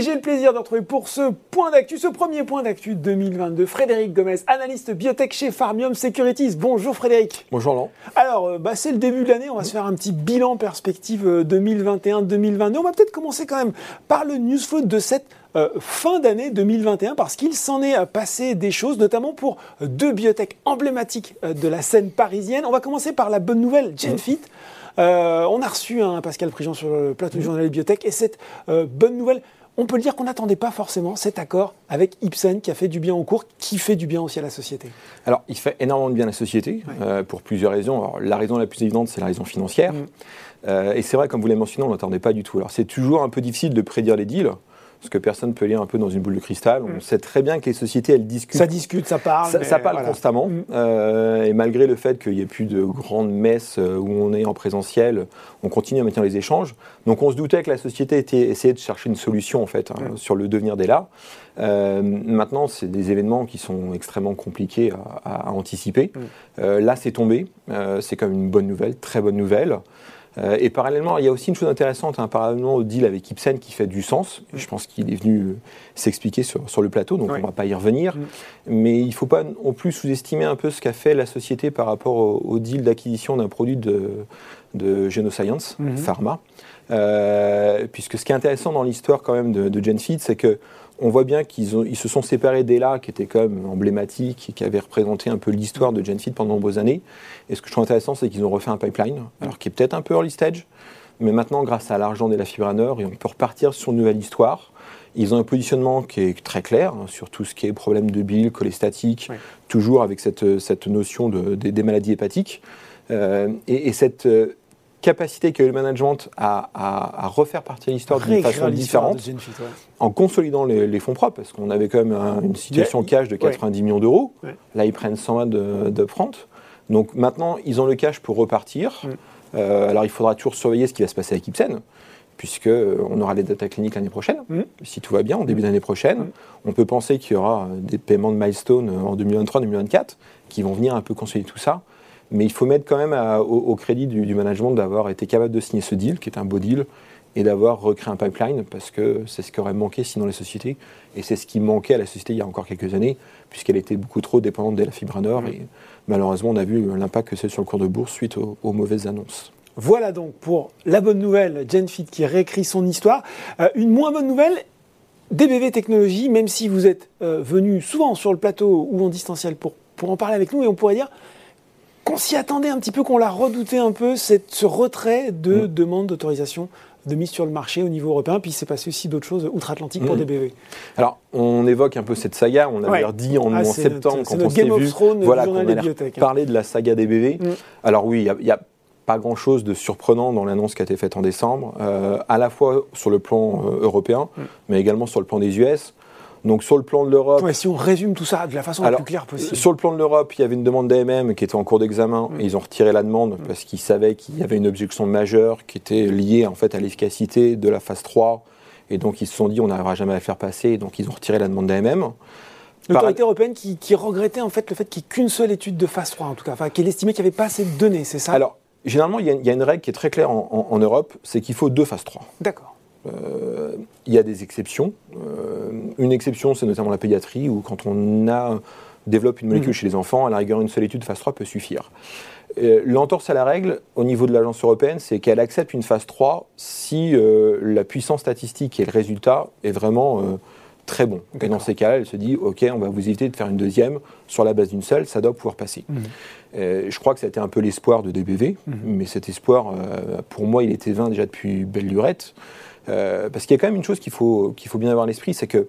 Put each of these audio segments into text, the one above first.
Et j'ai le plaisir de retrouver pour ce point d'actu, ce premier point d'actu 2022, Frédéric Gomez, analyste biotech chez Farmium Securities. Bonjour Frédéric. Bonjour Laurent. Alors, euh, bah, c'est le début de l'année, on va se faire un petit bilan perspective 2021-2022. On va peut-être commencer quand même par le news flow de cette euh, fin d'année 2021 parce qu'il s'en est passé des choses, notamment pour deux biotech emblématiques euh, de la scène parisienne. On va commencer par la bonne nouvelle, GenFit. Euh, on a reçu un Pascal Prigent sur le plateau du journal Biotech et cette bonne nouvelle, on peut le dire qu'on n'attendait pas forcément cet accord avec Ipsen qui a fait du bien au cours, qui fait du bien aussi à la société. Alors, il fait énormément de bien à la société pour plusieurs raisons. la raison la plus évidente, c'est la raison financière. Mm. et c'est vrai, comme vous l'avez mentionné, on ne l'attendait pas du tout. Alors, c'est toujours un peu difficile de prédire les deals ce que personne peut lire un peu dans une boule de cristal. On mm. sait très bien que les sociétés, elles discutent. Ça discute, ça parle. Ça, parle constamment. Mm. Euh, et malgré le fait qu'il n'y ait plus de grandes messes euh, où on est en présentiel, on continue à maintenir les échanges. Donc on se doutait que la société était, essayait de chercher une solution en fait hein, mm. sur le devenir d'Ella. Euh, maintenant, c'est des événements qui sont extrêmement compliqués à, anticiper. Euh, là, c'est tombé. c'est comme une bonne nouvelle, très bonne nouvelle. Euh, et parallèlement, il y a aussi une chose intéressante, hein, parallèlement au deal avec Ipsen qui fait du sens. Je pense qu'il est venu euh, s'expliquer sur, sur, le plateau, donc on ne va pas y revenir. Mm. Mais il ne faut pas non plus sous-estimer un peu ce qu'a fait la société par rapport au, deal d'acquisition d'un produit de, de Genoscience, mm-hmm. Pharma. Euh, puisque ce qui est intéressant dans l'histoire quand même de, de GenFeed, c'est que on voit bien qu'ils ils se sont séparés d'Ella, qui était quand même emblématique et qui avait représenté un peu l'histoire de GenFit pendant de nombreuses années. Et ce que je trouve intéressant, c'est qu'ils ont refait un pipeline, alors qui est peut-être un peu early stage, mais maintenant, grâce à l'argent d'Ella Fibranor, et on peut repartir sur une nouvelle histoire. Ils ont un positionnement qui est très clair hein, sur tout ce qui est problème de bile, cholestatique, toujours avec cette, cette notion de, des maladies hépatiques. Euh, et, et, cette, euh, capacité qu'a eu le management à, refaire partie de l'histoire d'une façon différente, en consolidant les, fonds propres, parce qu'on avait quand même une situation cash de 90 millions d'euros. Là, ils prennent 120 d'upfront. Donc maintenant, ils ont le cash pour repartir. Euh, alors, il faudra toujours surveiller ce qui va se passer avec Ipsen, puisqu'on euh, aura les data cliniques l'année prochaine, si tout va bien, en début d'année prochaine. On peut penser qu'il y aura des paiements de milestone en 2023-2024 qui vont venir un peu consolider tout ça. Mais il faut mettre quand même au, crédit du, management d'avoir été capable de signer ce deal, qui est un beau deal, et d'avoir recréé un pipeline, parce que c'est ce qui aurait manqué sinon les sociétés. Et c'est ce qui manquait à la société il y a encore quelques années, puisqu'elle était beaucoup trop dépendante de la fibre nord. Et malheureusement, on a vu l'impact que c'est sur le cours de bourse suite aux, mauvaises annonces. Voilà donc pour la bonne nouvelle, GenFit qui réécrit son histoire. Euh, une moins bonne nouvelle, DBV Technologies, même si vous êtes euh, venu souvent sur le plateau ou en distanciel pour, pour en parler avec nous, et on pourrait dire qu'on s'y attendait un petit peu, qu'on l'a redouté un peu, c'est ce retrait de mm. demande d'autorisation de mise sur le marché au niveau européen. Puis il s'est passé aussi d'autres choses outre-Atlantique pour mm. DBV. Alors, on évoque un peu cette saga. On avait dit en, ah, septembre, quand on s'est vu, voilà, qu'on allait hein. parler de la saga DBV. Mm. Alors oui, il n'y a, pas grand-chose de surprenant dans l'annonce qui a été faite en décembre, euh, à la fois sur le plan euh, européen, mais également sur le plan des US. Donc sur le plan de l'Europe... si on résume tout ça de la façon la plus claire possible. Sur le plan de l'Europe, il y avait une demande d'AMM qui était en cours d'examen mm. et ils ont retiré la demande mm. parce qu'ils savaient qu'il y avait une objection majeure qui était liée en fait à l'efficacité de la phase 3 et donc ils se sont dit on n'arrivera jamais à la faire passer donc ils ont retiré la demande d'AMM. L'autorité européenne qui, regrettait en fait le fait qu'il n'y ait qu'une seule étude de phase 3 en tout cas, enfin qu'elle estimait qu'il n'y avait pas assez de données, c'est ça? Alors, généralement, il y, a une règle qui est très claire en Europe, c'est qu'il faut deux phases 3. D'accord. Euh, il y a des exceptions. Euh, une exception, c'est notamment la pédiatrie, où quand on a, développe une molécule mhm. chez les enfants, à la rigueur, une seule étude phase 3 peut suffire. Euh, l'entorse à la règle, au niveau de l'agence européenne, c'est qu'elle accepte une phase 3 si la puissance statistique et le résultat est vraiment très bon. Et dans ces cas-là, elle se dit, OK, on va vous éviter de faire une deuxième sur la base d'une seule, ça doit pouvoir passer. Mhm. je crois que ça a été un peu l'espoir de DBV, mhm. mais cet espoir, pour moi, il était vain déjà depuis belle lurette. Euh, parce qu'il y a quand même une chose qu'il faut, qu'il faut bien avoir à l'esprit, c'est que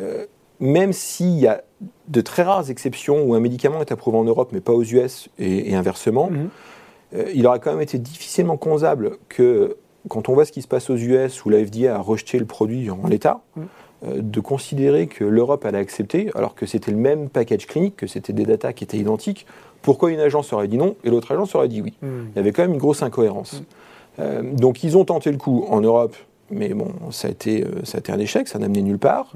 euh, même s'il y a de très rares exceptions où un médicament est approuvé en Europe mais pas aux US et, inversement, mhm. euh, il aurait quand même été difficilement concevable que quand on voit ce qui se passe aux US où la FDA a rejeté le produit en l'état, mhm. de considérer que l'Europe allait accepter alors que c'était le même package clinique, que c'était des datas qui étaient identiques. Pourquoi une agence aurait dit non et l'autre agence aurait dit oui? Mhm. Il y avait quand même une grosse incohérence. donc ils ont tenté le coup en Europe mais bon, ça a, été, euh, ça a été un échec, ça n'a amené nulle part.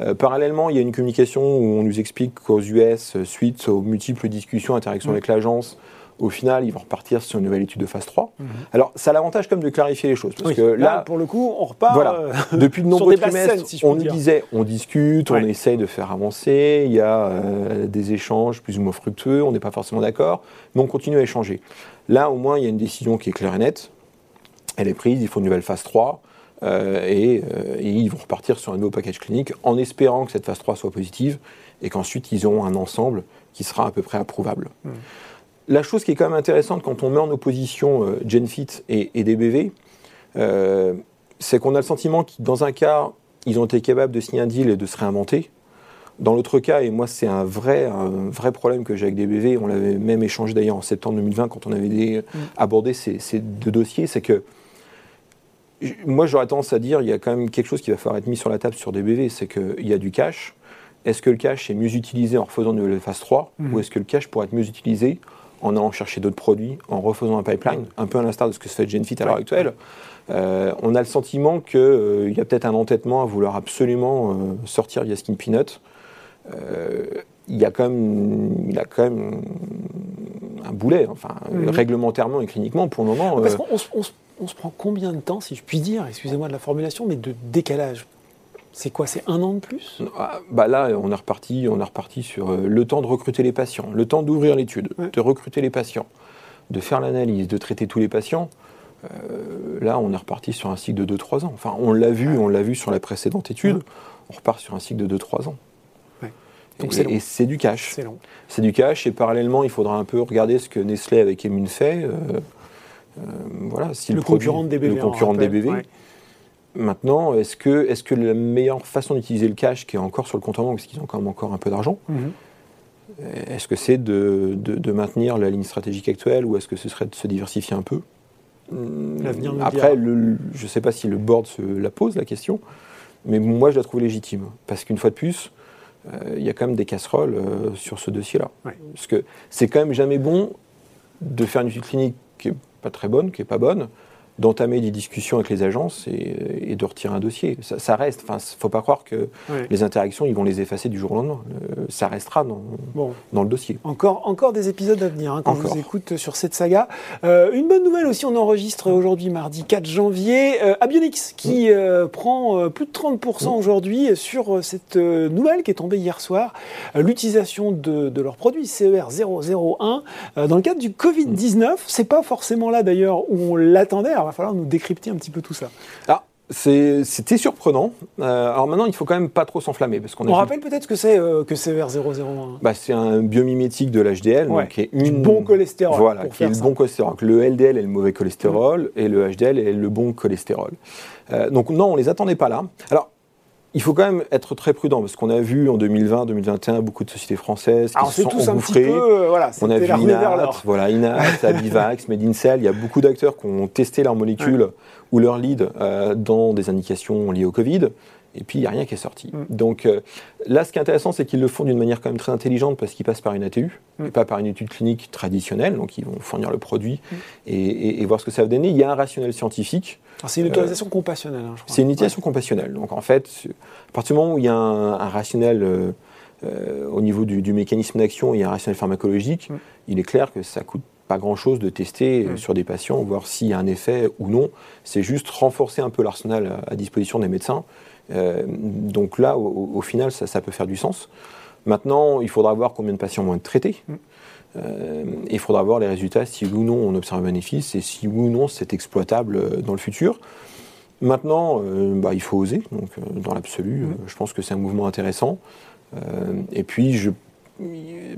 Euh, parallèlement, il y a une communication où on nous explique qu'aux US, euh, suite aux multiples discussions, interactions mm. avec l'agence, au final, ils vont repartir sur une nouvelle étude de phase 3. Alors, ça a l'avantage comme de clarifier les choses. Parce que là, pour le coup, on repart. Voilà. euh, Depuis de nombreux trimestres, si on nous disait, on discute, on essaye de faire avancer, il y a euh, des échanges plus ou moins fructueux, on n'est pas forcément d'accord, mais on continue à échanger. Là, au moins, il y a une décision qui est claire et nette. Elle est prise, il faut une nouvelle phase 3. Euh, et, euh, et ils vont repartir sur un nouveau package clinique en espérant que cette phase 3 soit positive et qu'ensuite ils auront un ensemble qui sera à peu près approuvable. La chose qui est quand même intéressante quand on met en opposition euh, GenFit et, et DBV, euh, c'est qu'on a le sentiment que dans un cas, ils ont été capables de signer un deal et de se réinventer. Dans l'autre cas, et moi c'est un vrai, un vrai problème que j'ai avec DBV, on l'avait même échangé d'ailleurs en septembre 2020 quand on avait des- abordé ces, ces deux dossiers, c'est que moi j'aurais tendance à dire il y a quand même quelque chose qui va falloir être mis sur la table sur DBV, c'est qu'il y a du cash. Est-ce que le cash est mieux utilisé en refaisant une nouvelle phase 3 ou est-ce que le cash pourrait être mieux utilisé en allant chercher d'autres produits, en refaisant un pipeline, un peu à l'instar de ce que se fait Genfit à l'heure actuelle Euh, on a le sentiment qu'il y a peut-être un entêtement à vouloir absolument euh, sortir via Skin Peanut. Euh, il y a quand même, il a quand même un boulet, enfin, Mhm. réglementairement et cliniquement, pour le moment. Parce euh, qu'on on se- on se- on se prend combien de temps, si je puis dire, excusez-moi de la formulation, mais de décalage? C'est quoi C'est un an de plus? Ah, bah là, on est reparti, on est reparti sur euh, le temps de recruter les patients, le temps d'ouvrir l'étude, Ouais. de recruter les patients, de faire l'analyse, de traiter tous les patients. Euh, là, on est reparti sur un cycle de 2-3 ans. Enfin, on l'a vu, on l'a vu sur la précédente étude. Ouais. On repart sur un cycle de 2-3 ans. Donc Et- c'est long. et c'est du cash. C'est long. C'est du cash et parallèlement, il faudra un peu regarder ce que Nestlé avec Emun fait. euh, voilà, si Le produit- concurrent de DBV. Le on concurrent de. DBV. Ouais. Maintenant, est-ce que, est que la meilleure façon d'utiliser le cash, qui est encore sur le compte en banque, parce qu'ils ont quand même encore un peu d'argent, Mhm. est-ce que c'est de, de- de maintenir la ligne stratégique actuelle ou est-ce que ce serait de se diversifier un peu? L'avenir nous Après, le- je ne sais pas si le board se la pose, la question, mais moi, je la trouve légitime. Parce qu'une fois de plus, euh, il y a quand même des casseroles euh, sur ce dossier-là. Ouais. Parce que c'est quand même jamais bon de faire une étude clinique qui pas très bonne, qui n'est pas bonne, d'entamer des discussions avec les agences et, et de retirer un dossier. Ça, ça reste. Enfin, faut pas croire que les interactions, ils vont les effacer du jour au lendemain. Euh, ça restera dans, Bon, dans le dossier. Encore, encore des épisodes à venir hein, quand Encore. vous écoute sur cette saga. Euh, une bonne nouvelle aussi, on enregistre aujourd'hui mardi 4 janvier. Euh, Abionix qui euh, prend plus de 30% aujourd'hui sur cette nouvelle qui est tombée hier soir, l'utilisation de, de leur produit CER 001 euh, dans le cadre du Covid-19. C'est pas forcément là d'ailleurs où on l'attendait. Alors, il va falloir nous décrypter un petit peu tout ça. Ah, c'est- c'était surprenant. Euh, alors maintenant, il faut quand même pas trop s'enflammer parce qu'on On rappelle peut-être ce que c'est euh, que CER 001. bah, c'est un biomimétique de l'HDL, Ouais, qui est Du une bon cholestérol. Voilà, qui est le bon cholestérol. Donc, Le LDL est le mauvais cholestérol et le HDL est le bon cholestérol. Euh, donc non, on les attendait pas là. Alors. Il faut quand même être très prudent parce qu'on a vu en 2020-2021 beaucoup de sociétés françaises qui Alors se c'est sont tous un petit engouffrées. peu, euh, voilà, On a vu vers Inat, voilà, Inat, Abivax, Medincell. Il y a beaucoup d'acteurs qui ont testé leurs molécules ou leur lead euh, dans des indications liées au Covid. Et puis, il n'y a rien qui est sorti. Mm. Donc euh, là, ce qui est intéressant, c'est qu'ils le font d'une manière quand même très intelligente parce qu'ils passent par une ATU Mm. et pas par une étude clinique traditionnelle. Donc, ils vont fournir le produit Mm. et, et- et voir ce que ça va donner. Il y a un rationnel scientifique. C'est une autorisation compassionnelle, hein, je crois. C'est une utilisation compassionnelle. Donc en fait, à partir du moment où il y a un, un rationnel euh, euh, au niveau du, du mécanisme d'action, il y a un rationnel pharmacologique, il est clair que ça coûte pas grand-chose de tester euh, Mm. sur des patients, voir s'il y a un effet ou non. C'est juste renforcer un peu l'arsenal à, disposition des médecins. Euh, donc là, au, au final, ça, ça peut faire du sens. Maintenant, il faudra voir combien de patients vont être traités. Mm. Euh, et il faudra voir les résultats, si oui ou non on observe un bénéfice et si oui ou non c'est exploitable dans le futur. Maintenant, euh, bah, il faut oser. Donc, dans l'absolu, euh, je pense que c'est un mouvement intéressant. Et puis, je,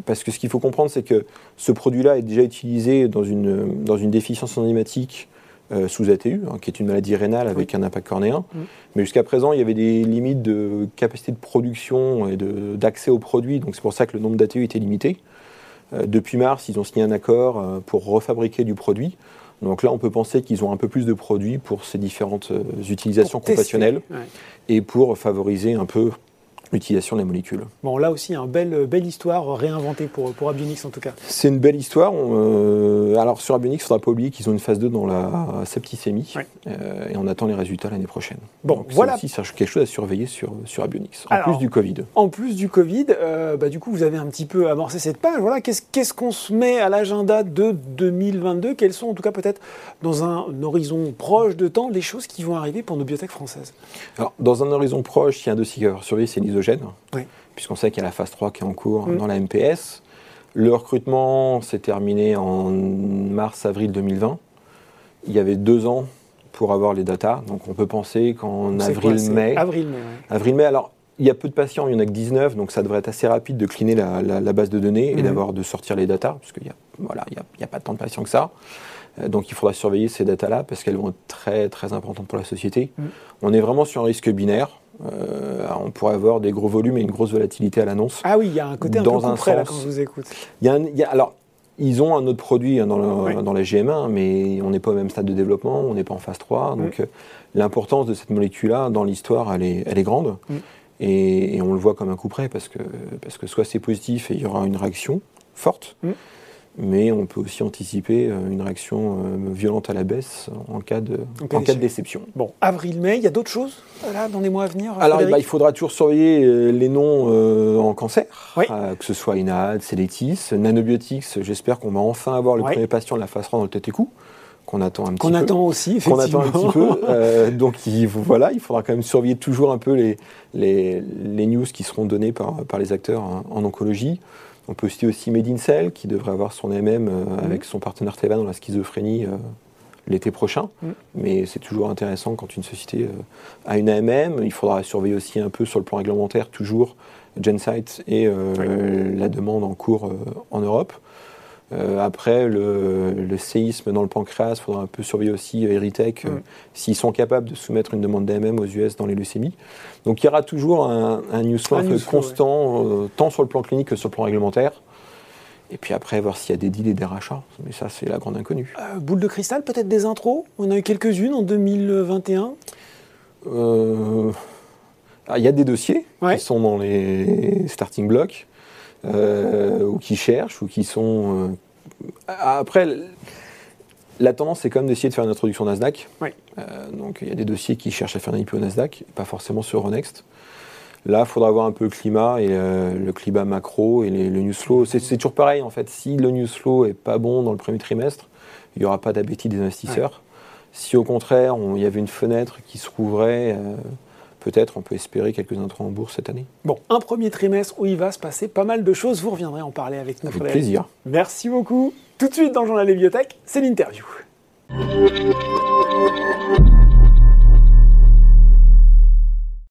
parce que ce qu'il faut comprendre, c'est que ce produit-là est déjà utilisé dans une, dans une déficience enzymatique euh, sous ATU, hein, qui est une maladie rénale avec un impact cornéen. Mm. Mais jusqu'à présent, il y avait des limites de capacité de production et d'accès aux produits. Donc, c'est pour ça que le nombre d'ATU était limité. Euh, depuis mars, ils ont signé un accord euh, pour refabriquer du produit. Donc là, on peut penser qu'ils ont un peu plus de produits pour ces différentes utilisations Pour Ouais. et pour favoriser un peu l'utilisation des molécules. Bon, là aussi, une belle, belle histoire réinventée pour, pour Abionix en tout cas. C'est une belle histoire. Euh, alors sur Abionix, il ne faudra pas oublier qu'ils ont une phase 2 dans la septicémie euh, et on attend les résultats l'année prochaine. Bon, Donc, voilà. C'est quelque chose à surveiller sur, sur Abionix, en plus du Covid. En plus du Covid, euh, bah, du coup, vous avez un petit peu amorcé cette page. Voilà, qu'est-ce qu'on se met à l'agenda de 2022 Quelles sont, en tout cas, peut-être dans un horizon proche de temps, les choses qui vont arriver pour nos biotech françaises? Alors, dans un horizon proche, il y a un dossier à surveiller, c'est Oui. Puisqu'on sait qu'il y a la phase 3 qui est en cours Mm. dans la MPS. Le recrutement s'est terminé en mars-avril 2020. Il y avait deux ans pour avoir les datas. Donc on peut penser qu'en avril-mai. Avril-mai, ouais. Avril-mai, alors il y a peu de patients, il n'y en a que 19, donc ça devrait être assez rapide de cleaner la, la- la base de données et d'avoir de sortir les datas, parce qu'il n'y a, voilà, il y a, y pas tant de patients que ça. Euh, Donc il faudra surveiller ces datas-là parce qu'elles vont être très très importantes pour la société. Mhm. On est vraiment sur un risque binaire. Euh, on pourrait avoir des gros volumes et une grosse volatilité à l'annonce. Ah oui, il y a un côté un Dans peu un concret là, sens. quand je vous écoute. Il y a un- il y a- alors, ils ont un autre produit hein, dans, le- Oui. dans la GM1, mais on n'est pas au même stade de développement, on n'est pas en phase 3. Donc, euh, l'importance de cette molécule-là, dans l'histoire, elle est, elle est grande. Mm. Et, et on le voit comme un coup près, parce que, parce que soit c'est positif et il y aura une réaction forte, Mm. Mais on peut aussi anticiper euh, une réaction euh, violente à la baisse en cas de, En cas en cas d'échec. de déception. Bon, avril-mai, il y a d'autres choses là dans les mois à venir Alors, bah, il faudra toujours surveiller euh, les noms euh, en cancer, Oui. euh, que ce soit INAD, Celetis, Nanobiotics. J'espère qu'on va enfin avoir le Oui. premier patient de la phase 3 dans le TTQ, qu'on attend un petit Qu'on peu. attend aussi, Qu'on effectivement. attend un petit peu. Euh, donc il, voilà, il faudra quand même surveiller toujours un peu les, les, les news qui seront données par, par les acteurs en, en oncologie. On peut citer aussi Medincell, qui devrait avoir son MM euh, avec son partenaire Teva dans la schizophrénie euh, l'été prochain. Mhm. Mais c'est toujours intéressant quand une société euh, a une AMM. Il faudra surveiller aussi un peu sur le plan réglementaire, toujours Gensight et la demande en cours en Europe. Euh, après, le, le séisme dans le pancréas, il faudra un peu surveiller aussi euh, Eritech, euh, Mm. s'ils sont capables de soumettre une demande d'AMM aux US dans les leucémies. Donc il y aura toujours un, un news news constant, euh, tant sur le plan clinique que sur le plan réglementaire. Et puis après, voir s'il y a des deals et des rachats. Mais ça, c'est la grande inconnue. Euh, boule de cristal, peut-être des intros? On a eu quelques-unes en 2021. Euh, ah, Il y a des dossiers Ouais. qui sont dans les starting blocks, euh, ou qui cherchent, ou qui sont. euh, Après, la tendance, c'est quand même d'essayer de faire une introduction Nasdaq. Euh, donc, il y a des dossiers qui cherchent à faire un IPO Nasdaq, pas forcément sur Euronext. Là, il faudra voir un peu le climat et euh, le climat macro et les- le news flow. C'est toujours pareil, en fait. Si le news flow est pas bon dans le premier trimestre, il n'y aura pas d'appétit des investisseurs. Si au contraire, on- il y avait une fenêtre qui se rouvrait, euh, peut-être on peut espérer quelques entrants en bourse cette année. Bon, un premier trimestre où il va se passer pas mal de choses. Vous reviendrez en parler avec nous. Avec plaisir. Merci beaucoup. Tout de suite dans le journal des bibliothèques, c'est l'interview.